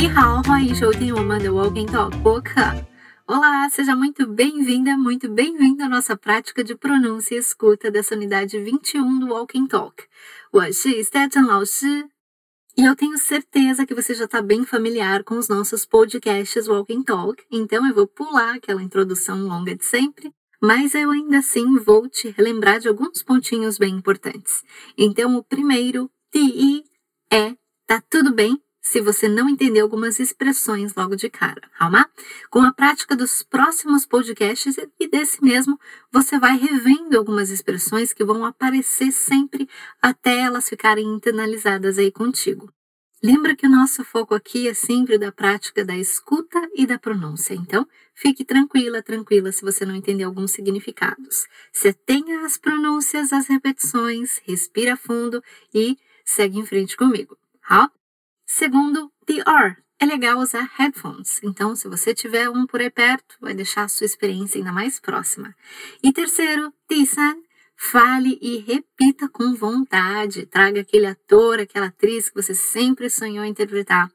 你好，欢迎收听我们的 Walking Talk 播客。Olá, seja muito bem-vinda, muito bem-vindo à nossa prática de pronúncia e escuta dessa unidade 21 do Walking Talk. 我是 Stetson 老师。E eu tenho certeza que você já está bem familiar com os nossos podcasts Walking Talk, então eu vou pular aquela introdução longa de sempre, mas eu ainda assim vou te relembrar de alguns pontinhos bem importantes. Então, o primeiro, TI, é tá tudo bem Se você não entender algumas expressões logo de cara, calma? Com a prática dos próximos podcasts e desse mesmo, você vai revendo algumas expressões que vão aparecer sempre até elas ficarem internalizadas aí contigo. Lembra que o nosso foco aqui é sempre da prática da escuta e da pronúncia, então fique tranquila, tranquila se você não entender alguns significados. Você tenha as pronúncias, as repetições, respira fundo e segue em frente comigo. Tá? Segundo, DR. É legal usar headphones, então se você tiver um por aí perto, vai deixar a sua experiência ainda mais próxima. E terceiro, Tisan. Fale e repita com vontade. Traga aquele ator, aquela atriz que você sempre sonhou interpretar.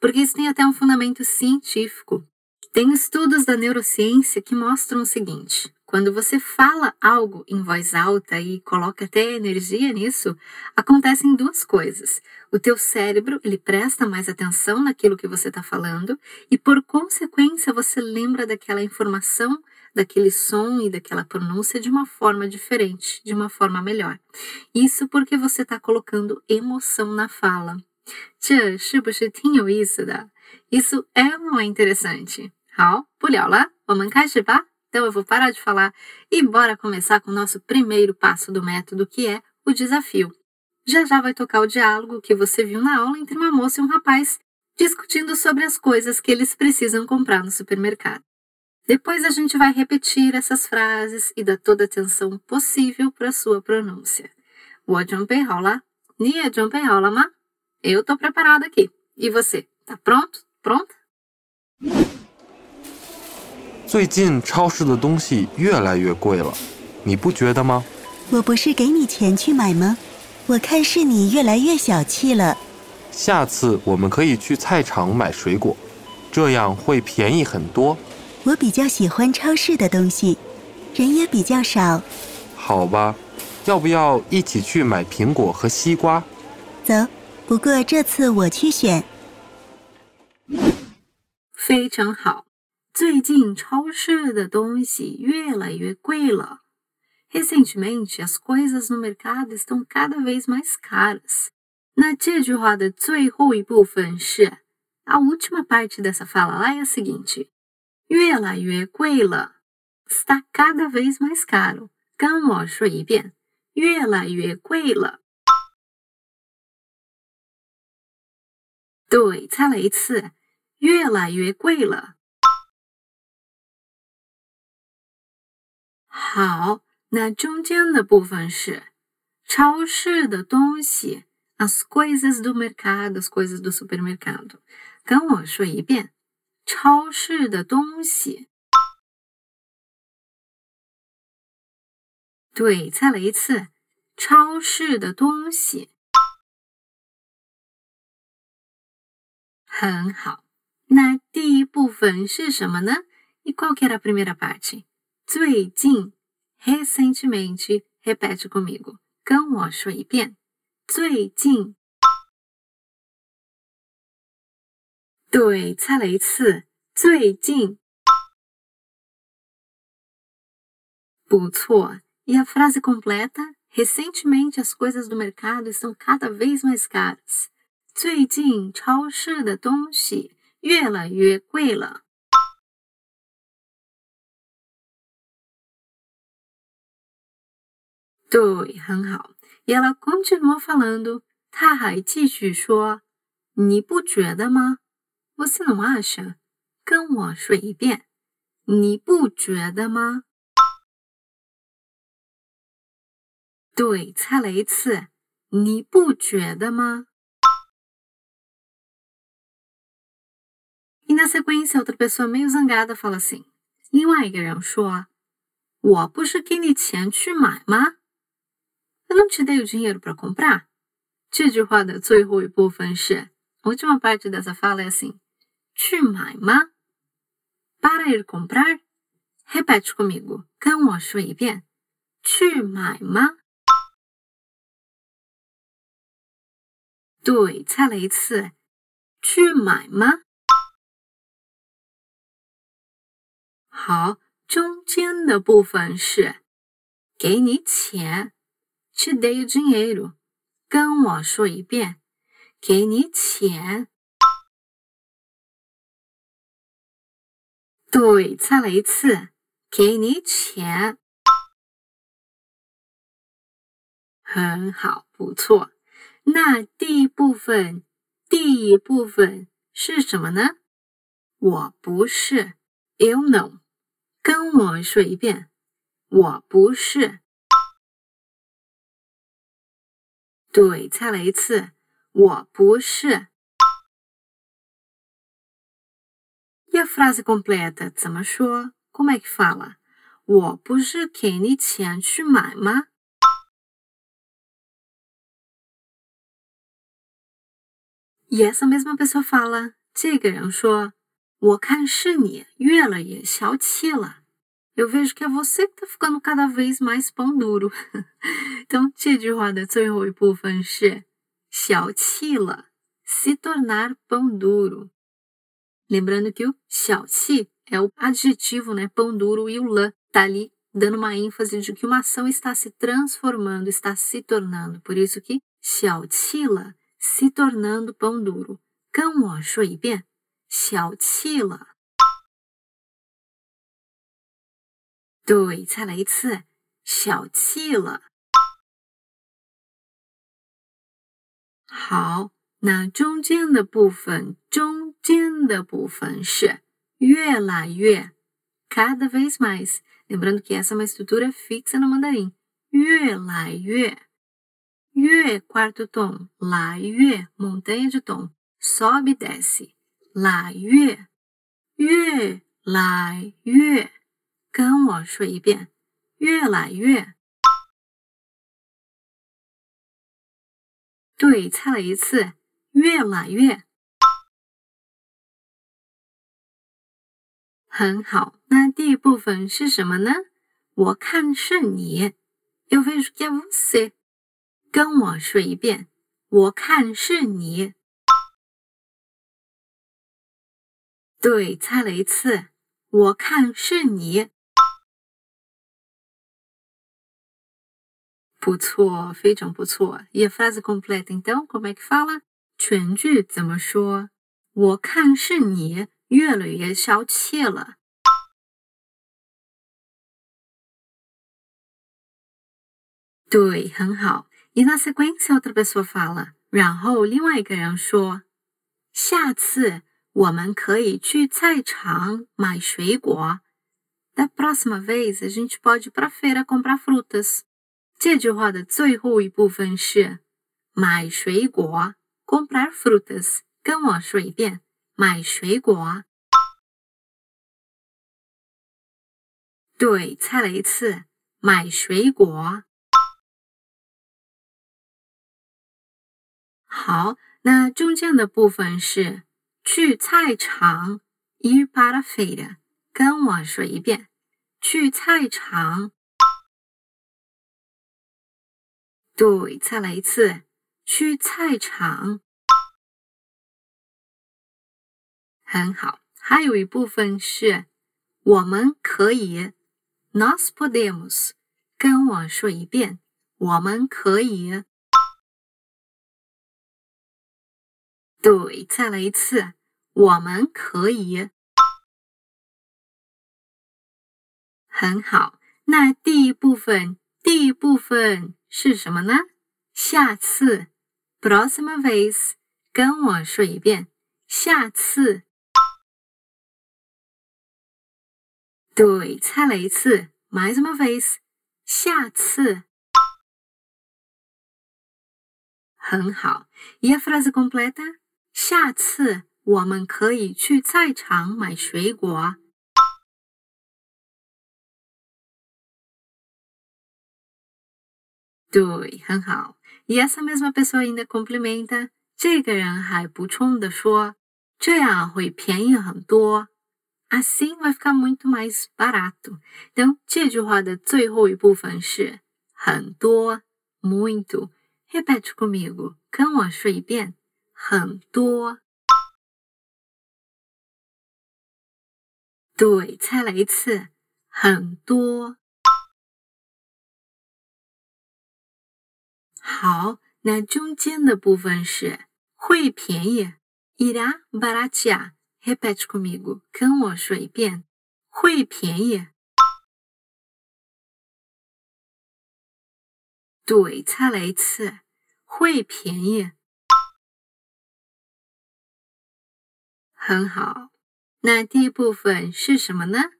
Porque isso tem até um fundamento científico. Tem estudos da neurociência que mostram o seguinte: quando você fala algo em voz alta e coloca até energia nisso, acontecem duas coisas. O teu cérebro, ele presta mais atenção naquilo que você está falando e, por consequência, você lembra daquela informação, daquele som e daquela pronúncia de uma forma diferente, de uma forma melhor. Isso porque você está colocando emoção na fala. 这是不是挺有意思的？isso é ou não é interessante? 好，不聊了，我们开始吧。 Então eu vou parar de falar e bora começar com o nosso primeiro passo do método, que é o desafio. Já já vai tocar o diálogo que você viu na aula entre uma moça e um rapaz discutindo sobre as coisas que eles precisam comprar no supermercado. Depois a gente vai repetir essas frases e dar toda a atenção possível para sua pronúncia. Eu tô preparada aqui. E você, tá pronto? Pronta? 最近超市的东西越来越贵了，你不觉得吗？我不是给你钱去买吗？我看是你越来越小气了。下次我们可以去菜场买水果，这样会便宜很多。我比较喜欢超市的东西，人也比较少。好吧，要不要一起去买苹果和西瓜？走，不过这次我去选。非常好。最近超市的东西越来越贵了。Recentemente, as coisas no mercado estão cada vez mais caras. Na 这句话的最后一部分是 a última parte dessa fala lá é a seguinte: 越来越贵了 está cada vez mais caro. 跟我说一遍，越来越贵了。对，再来一次，越来越贵了。 好，那中间的部分是超市的东西，as coisas do mercado，as coisas do supermercado。跟我说一遍，超市的东西。对，再来一次，超市的东西。很好，那第一部分是什么呢？E qual que era a primeira parte？最近 ，recentemente, repete comigo，跟我说一遍。最近，对，再来一次。最近，不错。E a frase completa? Recentemente, as coisas do mercado estão cada vez mais caras. 最近，超市的东西越来越贵了。 对，很好。Ela continuou falando，她还继续说：“你不觉得吗？Você não acha？跟我说一遍，你不觉得吗？”对，再来一次，你不觉得吗 Em seguida，outra pessoa meio zangada fala assim：“ 另外一个人说，我不是给你钱去买吗？” Eu não te dei o dinheiro para comprar? 这句话的最后一部分是 última parte dessa fala é assim: 去买吗？Para ir comprar? Repete comigo，跟我说一遍。去买吗？对，再来一次。去买吗？好，中间的部分是给你钱。Te dei o dinheiro。跟我说一遍，给你钱。对，再来一次，给你钱。很好，不错。那第一部分，第一部分是什么呢？我不是，eu não。跟我说一遍，我不是。对，再来一次，我不是。E a frase completa 怎么说？Como é que fala？我不是给你钱去买吗？E essa mesma pessoa fala，这个人说，我看是你越来越小气了。Eu vejo que é você que tá ficando cada vez mais pão duro. então, 这句话的最后一部分是小气了，se tornar pão duro. Lembrando que o 小气 é o adjetivo, né, pão duro, e o la tá ali dando uma ênfase de que uma ação está se transformando, está se tornando. Por isso que 小气了 se tornando pão duro. 跟我说一遍，小气了。 对，再来一次，小气了。好，那中间的部分，中间的部分是越来越，cada vez mais。Lembrando que essa é uma estrutura fixa no mandarim，越来越。越 quarto tom，来越 montanha de tom sobe e desce，来越，越来越， 跟我说一遍，越来越。对，猜了一次，越来越。很好，那第一部分是什么呢？我看是你，eu vejo que é você。跟我说一遍，我看是你。对，猜了一次，我看是你。不错，非常不错。E a frase completa então como é que fala？全句怎么说？我看是你越来越小气了。对，很好。E na sequência outra pessoa fala，然后另外一个人说：“下次我们可以去菜场买水果。Da próxima vez a gente pode ir para feira comprar frutas。”这句话的最后一部分是买水果，comprar frutas。跟我说一遍，买水果。对，猜了一次，买水果。好，那中间的部分是去菜场，ir para a feira。跟我说一遍，去菜场。对，再来一次，去菜场。很好，还有一部分是我们可以，nos podemos。跟我说一遍，我们可以。对，再来一次，我们可以。很好，那第一部分，第一部分是什么呢？下次，blossom vase，跟我说一遍。下次，对，猜了一次，mason vase。下次，很好。Yes, it's complete。下次我们可以去菜场买水果。对，很好。E essa mesma pessoa ainda complementa，这个人还补充的说，这样会便宜很多。Assim vai ficar muito mais barato。então 这句话的最后一部分是很多，muito。Repete comigo，跟我说一遍，很多。对，再来一次，很多。好，那中间的部分是会便宜，irá baratear。Repete comigo，跟我说一遍，会便宜。对，再来一次，会便宜。很好，那第一部分是什么呢？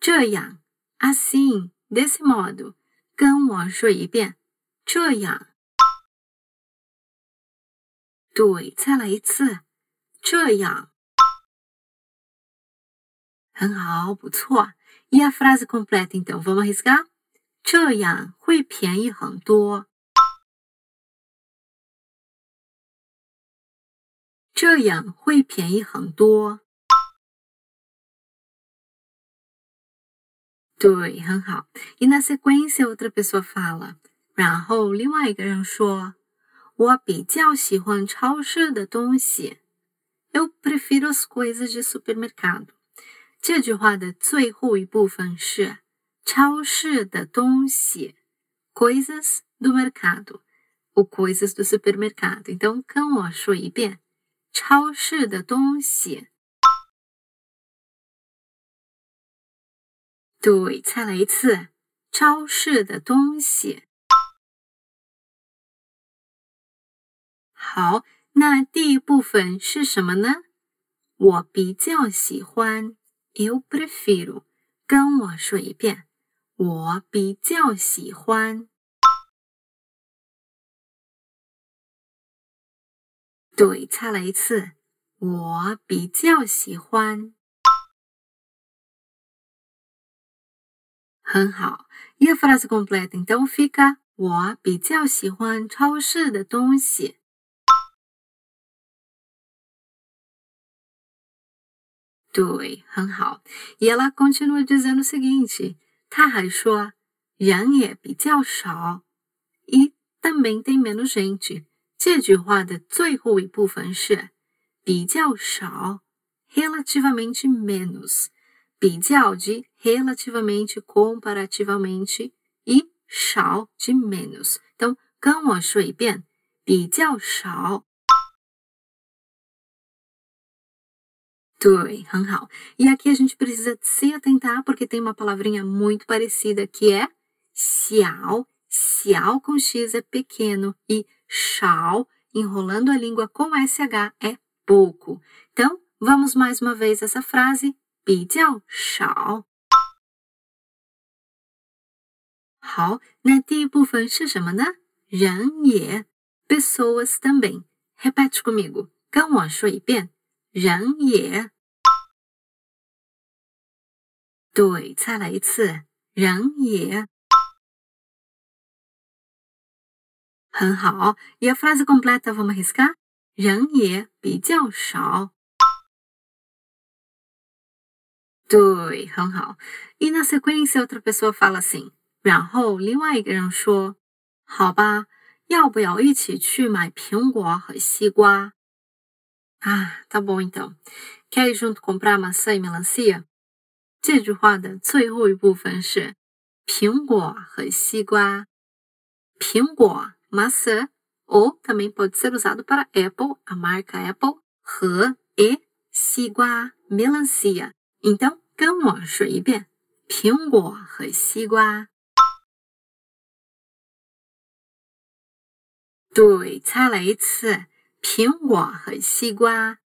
这样，assim，desse modo，跟我说一遍，这样。对，再来一次，这样。很好，不错。E a frase completa então vamos arriscar？这样会便宜很多。这样会便宜很多。对，很好。E na sequência outra pessoa fala，然后另外一个人说：“我比较喜欢超市的东西。”Eu prefiro as coisas de supermercado。这句话的最后一部分是超市的东西，coisas do mercado ou coisas do supermercado。então 跟我说一遍，超市的东西。对，再来一次，超市的东西。好，那第一部分是什么呢？我比较喜欢。Eu prefiro，跟我说一遍。我比较喜欢。对，再来一次。我比较喜欢。很好。E a frase completa então fica：我比较喜欢超市的东西。对，很好。E ela continua dizendo o seguinte，她还说人也比较少，e também tem menos gente。这句话的最后一部分是比较少，relativamente menos。比较de relativamente, comparativamente e 少 de menos。então 跟我说一遍，比较少。 对，很好。E aqui a gente precisa se atentar porque tem uma palavrinha muito parecida que é xiao. Xiao com x é pequeno e shao, enrolando a língua com sh, é pouco. Então, vamos mais uma vez essa frase. 比较少。好，那第一部分是什么呢？人也，pessoas também。Repete comigo，跟我说一遍。 人也，对，再来一次，人也，很好。E a frase completa vamos arriscar？人也比较少，对，很好。E na sequência outra pessoa fala assim，然后另外一个人说：“好吧，要不要一起去买苹果和西瓜？” Ah, tá bom então. Quer ir junto comprar maçã e melancia? 这句话的最后一部分是苹果和西瓜。苹果 maçã ou também pode ser usado para Apple, a marca Apple, 和 e 西瓜 melancia. Então, 跟我说一遍，苹果和西瓜。对，再来一次。 苹果和西瓜。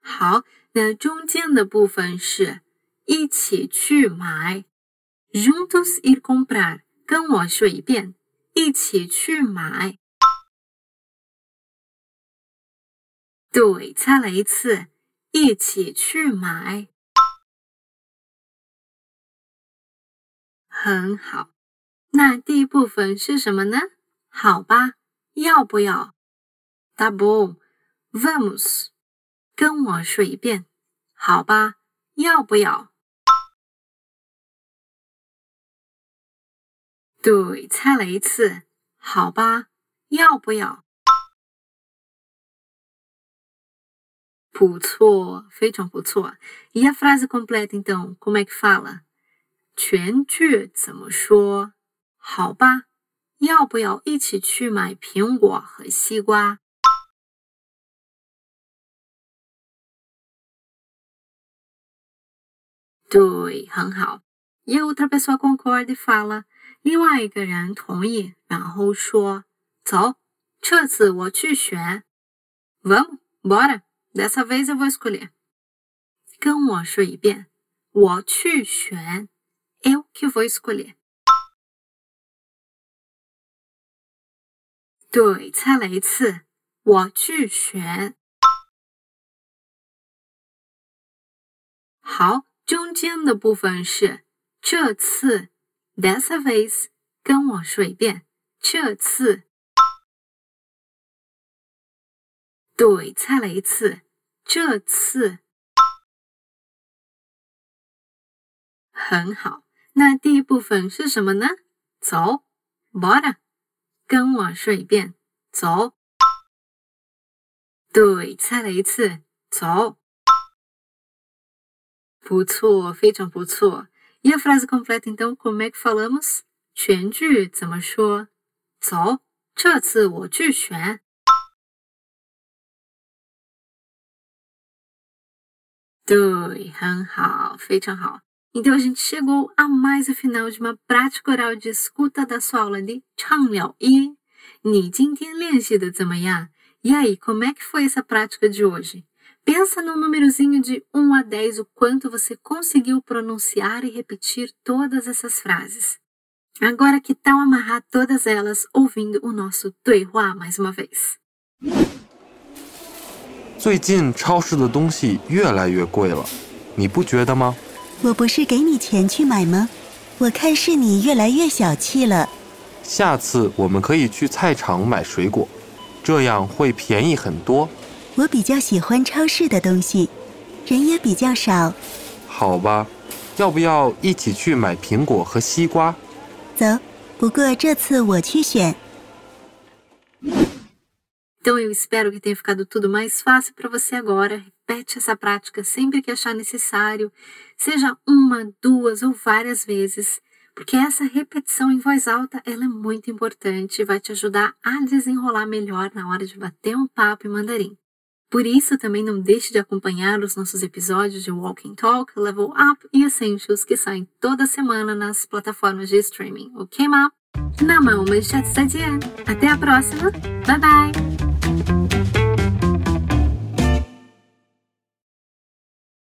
好，那中间的部分是一起去买，juntos ir comprar。跟我说一遍，一起去买。对，再来一次，一起去买。很好。那第一部分是什么呢？好吧，要不要？？Double Vamos. 跟我说一遍，好吧？要不要？对，猜了一次，好吧？要不要？不错，非常不错。E a frase completa então como é que fala？全句怎么说？好吧？要不要一起去买苹果和西瓜？对，很好。E a outra pessoa concorda e fala，另外一个人同意，然后说：“走，这次我去选。”Vamos, bora. Dessa vez eu vou escolher. 跟我说一遍，我去选。Eu que vou escolher. 对，再来一次，我去选。好，中间的部分是这次，dessa vez，跟我说一遍，这次。对，再来一次，这次。很好，那第一部分是什么呢？走，bora。跟我说一遍，走。对，再来一次，走。不错，非常不错。E a frase completa então como é que falamos？全句怎么说？走，这次我去选。对，很好，非常好。Então a gente chegou a mais o final de uma prática oral de escuta da sua aula de Changliao e E aí, como é que foi essa prática de hoje? Pensa num númerozinho de 1 a 10 o quanto você conseguiu pronunciar e repetir todas essas frases. Agora, que tal amarrar todas elas ouvindo o nosso Tuihua mais uma vez? 最近超市的东西越来越贵了，你不觉得吗？ 我不是给你钱去买吗？我看是你越来越小气了。下次我们可以去菜场买水果，这样会便宜很多。我比较喜欢超市的东西，人也比较少。好吧，要不要一起去买苹果和西瓜？走，不过这次我去选。Então eu espero que tenha ficado tudo mais fácil para você agora. Repete essa prática sempre que achar necessário, seja uma, duas ou várias vezes, porque essa repetição em voz alta ela é muito importante e vai te ajudar a desenrolar melhor na hora de bater um papo em mandarim. Por isso, também não deixe de acompanhar os nossos episódios de Walking Talk, Level Up e Essentials que saem toda semana nas plataformas de streaming, ok, Ma? Na mão, mas Até a próxima. Bye bye!